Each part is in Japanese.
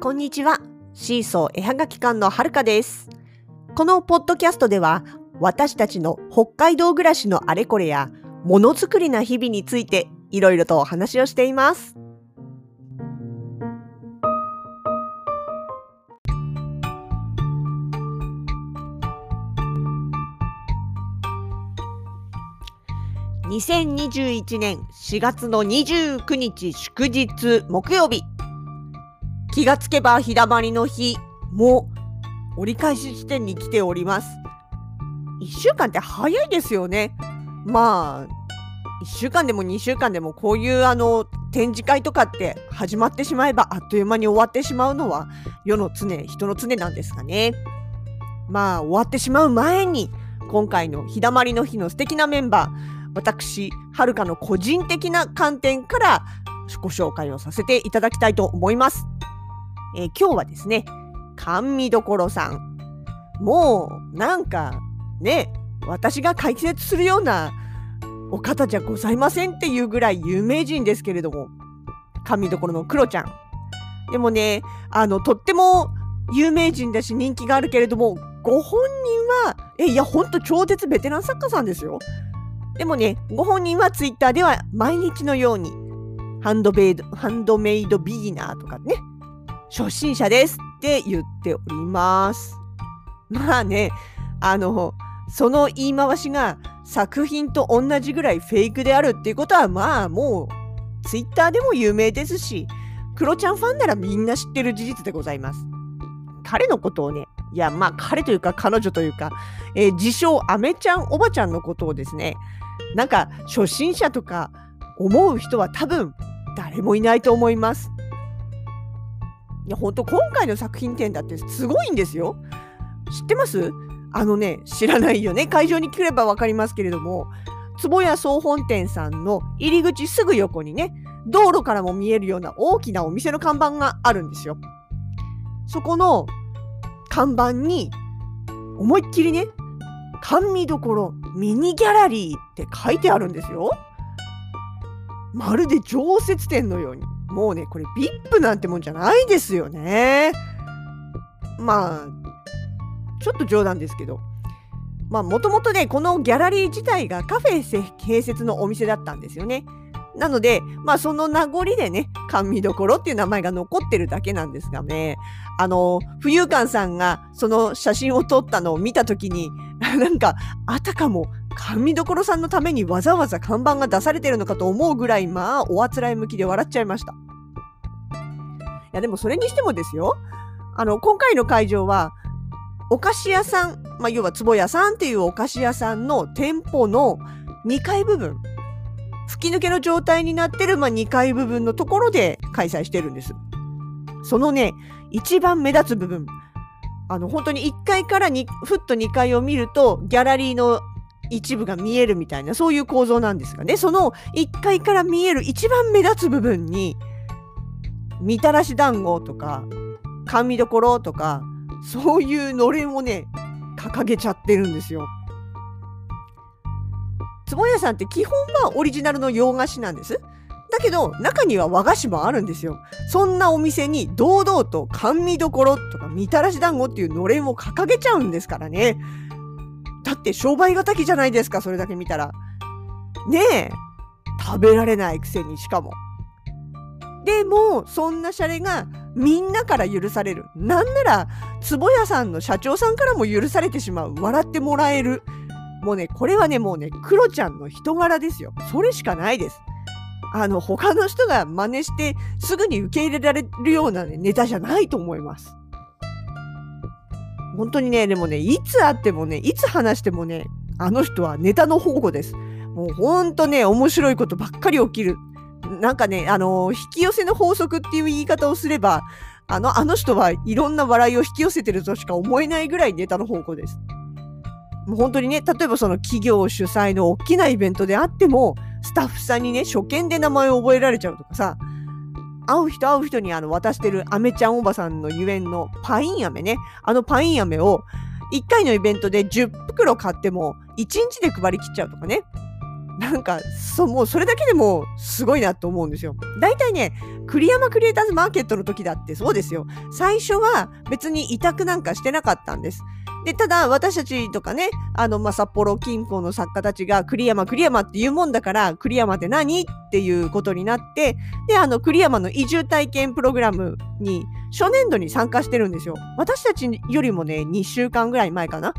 こんにちは。シーソー絵はがき館のはるかです。このポッドキャストでは、私たちの北海道暮らしのあれこれや、ものづくりな日々について、いろいろとお話をしています。2021年4月の29日祝日木曜日気がつけば日だまりの日も折り返し地点に来ております。1週間って早いですよね。まあ1週間でも2週間でもこういうあの展示会とかって始まってしまえばあっという間に終わってしまうのは世の常人の常なんですかね。まあ終わってしまう前に今回の日だまりの日の素敵なメンバー私、はるかの個人的な観点からご紹介をさせていただきたいと思います。えー今日はですね、甘味どころさん。もう、なんか、ね、私が解説するようなお方じゃございませんっていうぐらい有名人ですけれども、甘味どころのクロちゃん。でもね、あの、とっても有名人だし人気があるけれども、ご本人は、え、いや、ほんと超絶ベテラン作家さんですよ。でもね、ご本人はツイッターでは毎日のように、ハンドメイド、ハンドメイドビギナーとかね、初心者ですって言っております。まあね、あの、その言い回しが作品と同じぐらいフェイクであるっていうことは、まあもう、ツイッターでも有名ですし、クロちゃんファンならみんな知ってる事実でございます。彼のことをね、いや、まあ彼というか彼女というか、えー自称アメちゃんおばちゃんのことをですね、なんか初心者とか思う人は多分誰もいないと思います。いや本当今回の作品展だってすごいんですよ。知ってます？あのね知らないよね会場に来れば分かりますけれども坪谷総本店さんの入り口すぐ横にね道路からも見えるような大きなお店の看板があるんですよ。そこの看板に思いっきりね甘味どころミニギャラリーって書いてあるんですよ。まるで常設店のように。もうね、これ VIP なんてもんじゃないですよね。まあ、ちょっと冗談ですけど。まあ、もともとね、このギャラリー自体がカフェ併設のお店だったんですよね。なので、まあ、その名残でね、甘味どころっていう名前が残ってるだけなんですがね、あの、浮遊館さんがその写真を撮ったのを見たときに、なんか、あたかも、甘味どころさんのためにわざわざ看板が出されてるのかと思うぐらい、まあ、おあつらい向きで笑っちゃいました。いや、でもそれにしてもですよ、あの、今回の会場は、お菓子屋さん、まあ、要は坪屋さんっていうお菓子屋さんの店舗の2階部分、吹き抜けの状態になってる、まあ、2階部分のところで開催してるんです。そのね、一番目立つ部分、あの、本当に1階からにふっと2階を見ると、ギャラリーの一部が見えるみたいな、そういう構造なんですがね、その1階から見える一番目立つ部分に、みたらし団子とか、甘味どころとか、そういうのれんをね、掲げちゃってるんですよ。坪屋さんって基本はオリジナルの洋菓子なんです。だけど、中には和菓子もあるんですよ。そんなお店に堂々と甘味どころとかみたらし団子っていうのれんを掲げちゃうんですからね。って商売敵じゃないですか、それだけ見たら。ねえ。食べられないくせにしかも。でも、そんなシャレがみんなから許される。なんなら、坪屋さんの社長さんからも許されてしまう。笑ってもらえる。もうね、これはね、もうね、クロちゃんの人柄ですよ。それしかないです。あの、他の人が真似してすぐに受け入れられるような、ね、ネタじゃないと思います。本当にね、でもね、いつ会ってもね、いつ話してもね、あの人はネタの宝庫です。もうほんとね、面白いことばっかり起きる。なんかね、あの、引き寄せの法則っていう言い方をすれば、あの、あの人はいろんな笑いを引き寄せてるとしか思えないぐらいネタの宝庫です。もう本当にね、例えばその企業主催の大きなイベントであっても、スタッフさんにね、初見で名前を覚えられちゃうとかさ、会う人会う人にあの渡してるアメちゃんおばさんのゆえんのパイン飴ね、あのパイン飴を1回のイベントで10袋買っても1日で配りきっちゃうとかね。なんかそうもうそれだけでもすごいなと思うんですよ。大体ね栗山クリエイターズマーケットの時だってそうですよ。最初は別に委託なんかしてなかったんです。で、ただ私たちとかね、あの、ま、札幌近郊の作家たちが栗山栗山って言うもんだから、栗山って何っていうことになって、で、あの、栗山の移住体験プログラムに初年度に参加してるんですよ。私たちよりもね、2週間ぐらい前かな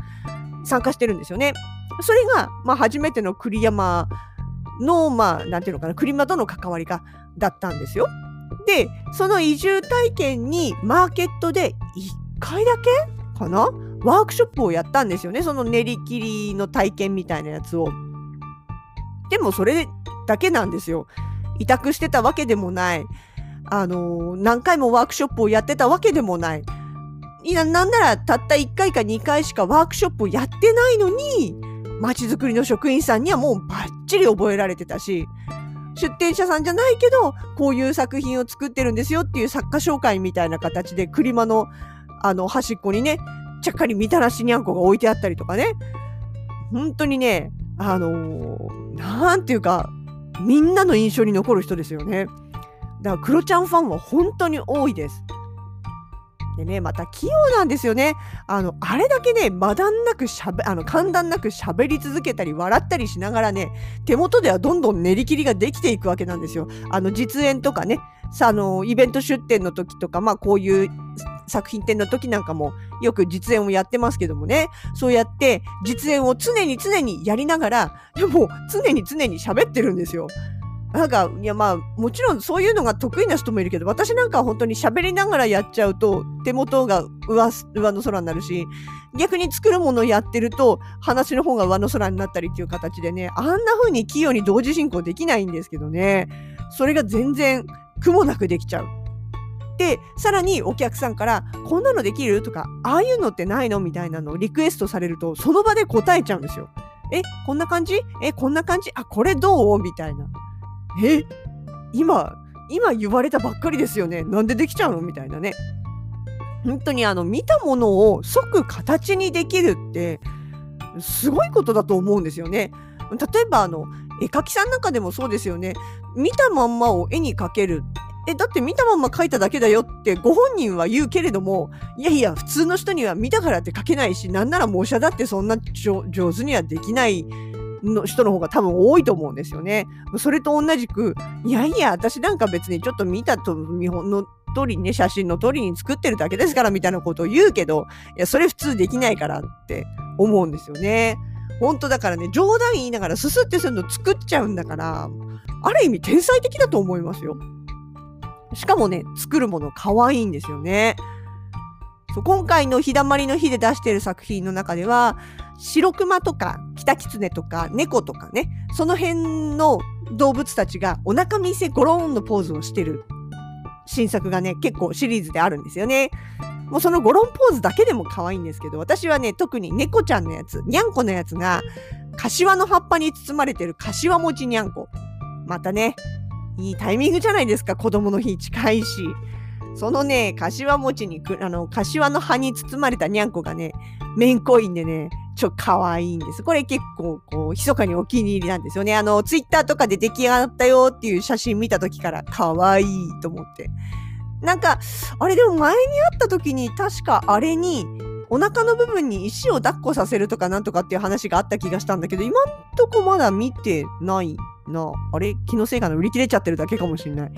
参加してるんですよね。それが、まあ、初めての栗山の、まあ、なんていうのかな、栗山との関わりが、だったんですよ。で、その移住体験にマーケットで1回だけかなワークショップをやったんですよね。その練り切りの体験みたいなやつを。でもそれだけなんですよ。委託してたわけでもない。あのー、何回もワークショップをやってたわけでもない。いや、なんならたった1回か2回しかワークショップをやってないのに、まちづくりの職員さんにはもうバッチリ覚えられてたし、出展者さんじゃないけど、こういう作品を作ってるんですよっていう作家紹介みたいな形で、車のあの端っこにね、ちゃっかりみたらしにゃんこが置いてあったりとかね。本当にね、あのー、なんていうか、みんなの印象に残る人ですよね。だから、クロちゃんファンは本当に多いです。でね、また器用なんですよね。あの、あれだけね、まだんなくしゃべ、あの、簡単なく喋り続けたり、笑ったりしながらね、手元ではどんどん練り切りができていくわけなんですよ。あの、実演とかね、さ、あの、イベント出展の時とか、まあ、こういう作品展の時なんかも、よく実演をやってますけどもね、そうやって実演を常に常にやりながら、でも、常に常に喋ってるんですよ。なんか、いやまあ、もちろんそういうのが得意な人もいるけど、私なんかは本当に喋りながらやっちゃうと、手元が上上の空になるし、逆に作るものをやってると、話の方が上の空になったりっていう形でね、あんな風に器用に同時進行できないんですけどね、それが全然苦もなくできちゃう。で、さらにお客さんから、こんなのできるとか、ああいうのってないのみたいなのをリクエストされると、その場で答えちゃうんですよ。え、こんな感じ？え、こんな感じ？あ、これどう？みたいな。え？今、今言われたばっかりですよね。なんでできちゃうの？みたいなね。本当にあの、見たものを即形にできるって、すごいことだと思うんですよね。例えばあの、絵描きさんなんかでもそうですよね。見たまんまを絵に描ける。え、だって見たまんま描いただけだよってご本人は言うけれども、いやいや、普通の人には見たからって描けないし、なんなら模写だってそんな上手にはできないの人の方が多分多いと思うんですよね。それと同じく、いやいや、私なんか別にちょっと見たと、見本の通りにね、写真の通りに作ってるだけですからみたいなことを言うけど、いや、それ普通できないからって思うんですよね。本当だからね、冗談言いながらすすってするの作っちゃうんだから、ある意味天才的だと思いますよ。しかもね、作るもの可愛いんですよね。そう今回の日だまりの日で出している作品の中では、白熊とか、キタキツネとか、猫とかね、その辺の動物たちがお腹見せゴローンのポーズをしてる新作がね、結構シリーズであるんですよね。もうそのゴロンポーズだけでも可愛いんですけど、私はね、特に猫ちゃんのやつ、にゃんこのやつが、柏の葉っぱに包まれてる柏餅にゃんこ。またね、いいタイミングじゃないですか、子供の日近いし。そのね、柏餅にあの、柏の葉に包まれたにゃんこがね、めんこいんでね、ちょ、可愛いんです。これ結構、こう、密かにお気に入りなんですよね。あの、ツイッターとかで出来上がったよっていう写真見た時から可愛いと思って。なんか、あれでも前に会った時に確かあれに、お腹の部分に石を抱っこさせるとかなんとかっていう話があった気がしたんだけど、今んとこまだ見てないな。あれ？気のせいかな売り切れちゃってるだけかもしんない。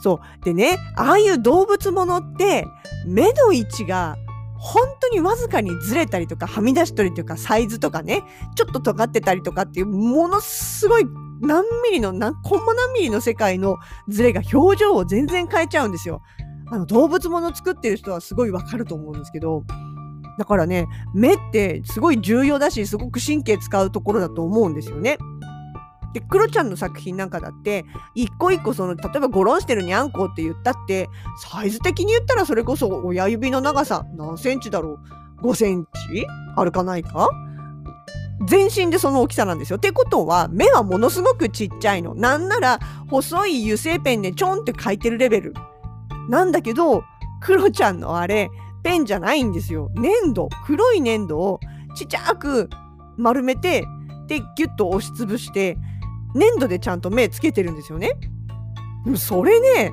そう。でね、ああいう動物ものって、目の位置が本当にわずかにずれたりとか、はみ出しとりとか、サイズとかね、ちょっと尖ってたりとかっていう、ものすごい何ミリの、何、コンマ何ミリの世界のズレが表情を全然変えちゃうんですよ。あの、動物もの作ってる人はすごいわかると思うんですけど、だからね、目ってすごい重要だし、すごく神経使うところだと思うんですよね。で、クロちゃんの作品なんかだって、一個一個その、例えばゴロンしてるにゃんこって言ったって、サイズ的に言ったらそれこそ親指の長さ何センチだろう ?5 センチ？あるかないか？全身でその大きさなんですよ。ってことは、目はものすごくちっちゃいの。なんなら、細い油性ペンでちょんって書いてるレベル。なんだけど、クロちゃんのあれ、ペンじゃないんですよ。粘土。黒い粘土をちっちゃく丸めてでギュッと押しつぶして粘土でちゃんと目つけてるんですよね。それね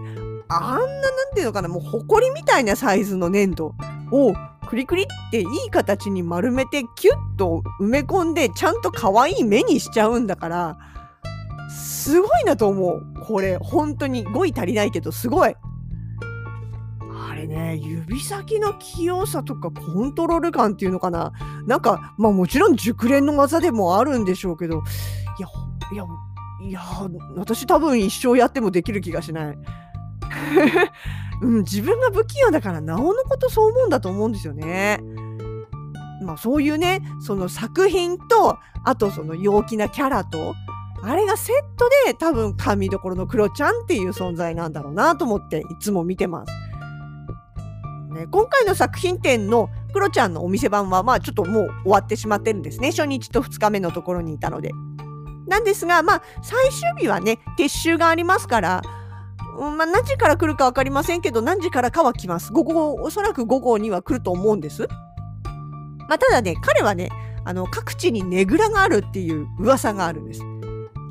あんななんていうのかなもうほこりみたいなサイズの粘土をクリクリっていい形に丸めてキュッと埋め込んでちゃんと可愛い目にしちゃうんだからすごいなと思う。これ本当に語彙足りないけどすごい。あれね指先の器用さとかコントロール感っていうのかな。なんかまあもちろん熟練の技でもあるんでしょうけどいやいやいや私多分一生やってもできる気がしない うん、自分が不器用だからなおのことそう思うんだと思うんですよね。まあそういうねその作品とあとその陽気なキャラとあれがセットで多分神どころのクロちゃんっていう存在なんだろうなと思っていつも見てます。ね、今回の作品展のクロちゃんのお店番はまあちょっともう終わってしまってるんですね初日と2日目のところにいたので。なんですがまあ最終日はね撤収がありますからうんまあ、何時から来るか分かりませんけど何時からかは来ます。午後おそらく午後には来ると思うんです。まあ、ただね彼はねあの各地にねぐらがあるっていう噂があるんです。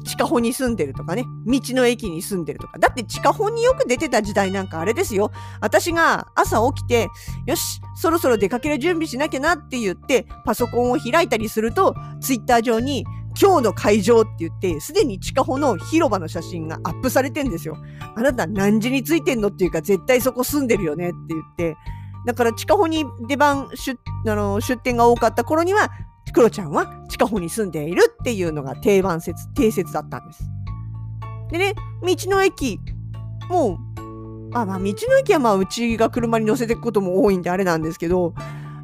地下穂に住んでるとかね道の駅に住んでるとかだって地下穂によく出てた時代なんかあれですよ私が朝起きてよしそろそろ出かける準備しなきゃなって言ってパソコンを開いたりするとツイッター上に今日の会場って言って、すでに地下穂の広場の写真がアップされてんですよ。あなた何時についてんのっていうか、絶対そこ住んでるよねって言って。だから地下穂に出番出、あの、出店が多かった頃には、クロちゃんは地下穂に住んでいるっていうのが定番説、定説だったんです。でね、道の駅、もう、あ、まあ、道の駅はまあ、うちが車に乗せていくことも多いんであれなんですけど、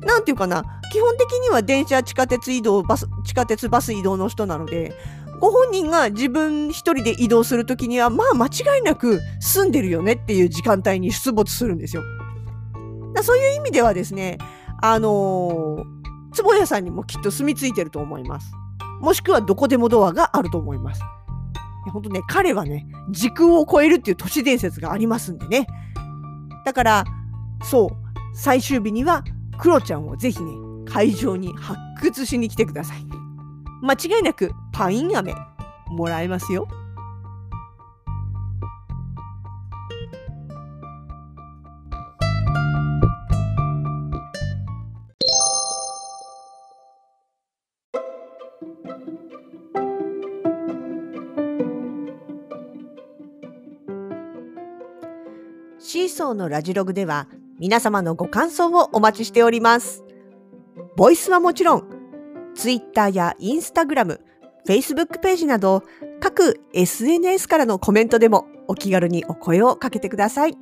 なんていうかな、基本的には電車、地下鉄移動、バス、地下鉄、バス移動の人なので、ご本人が自分一人で移動するときには、まあ間違いなく住んでるよねっていう時間帯に出没するんですよ。だそういう意味ではですね、あのー、坪屋さんにもきっと住み着いてると思います。もしくはどこでもドアがあると思います。本当ね、彼はね、時空を超えるっていう都市伝説がありますんでね。だから、そう、最終日にはクロちゃんをぜひね、会場に発掘しに来てください。間違いなくパイン飴もらえますよ。シーソーのラジログでは皆様のご感想をお待ちしております。ボイスはもちろん、Twitter や Instagram、Facebook ページなど各 SNS からのコメントでもお気軽にお声をかけてください。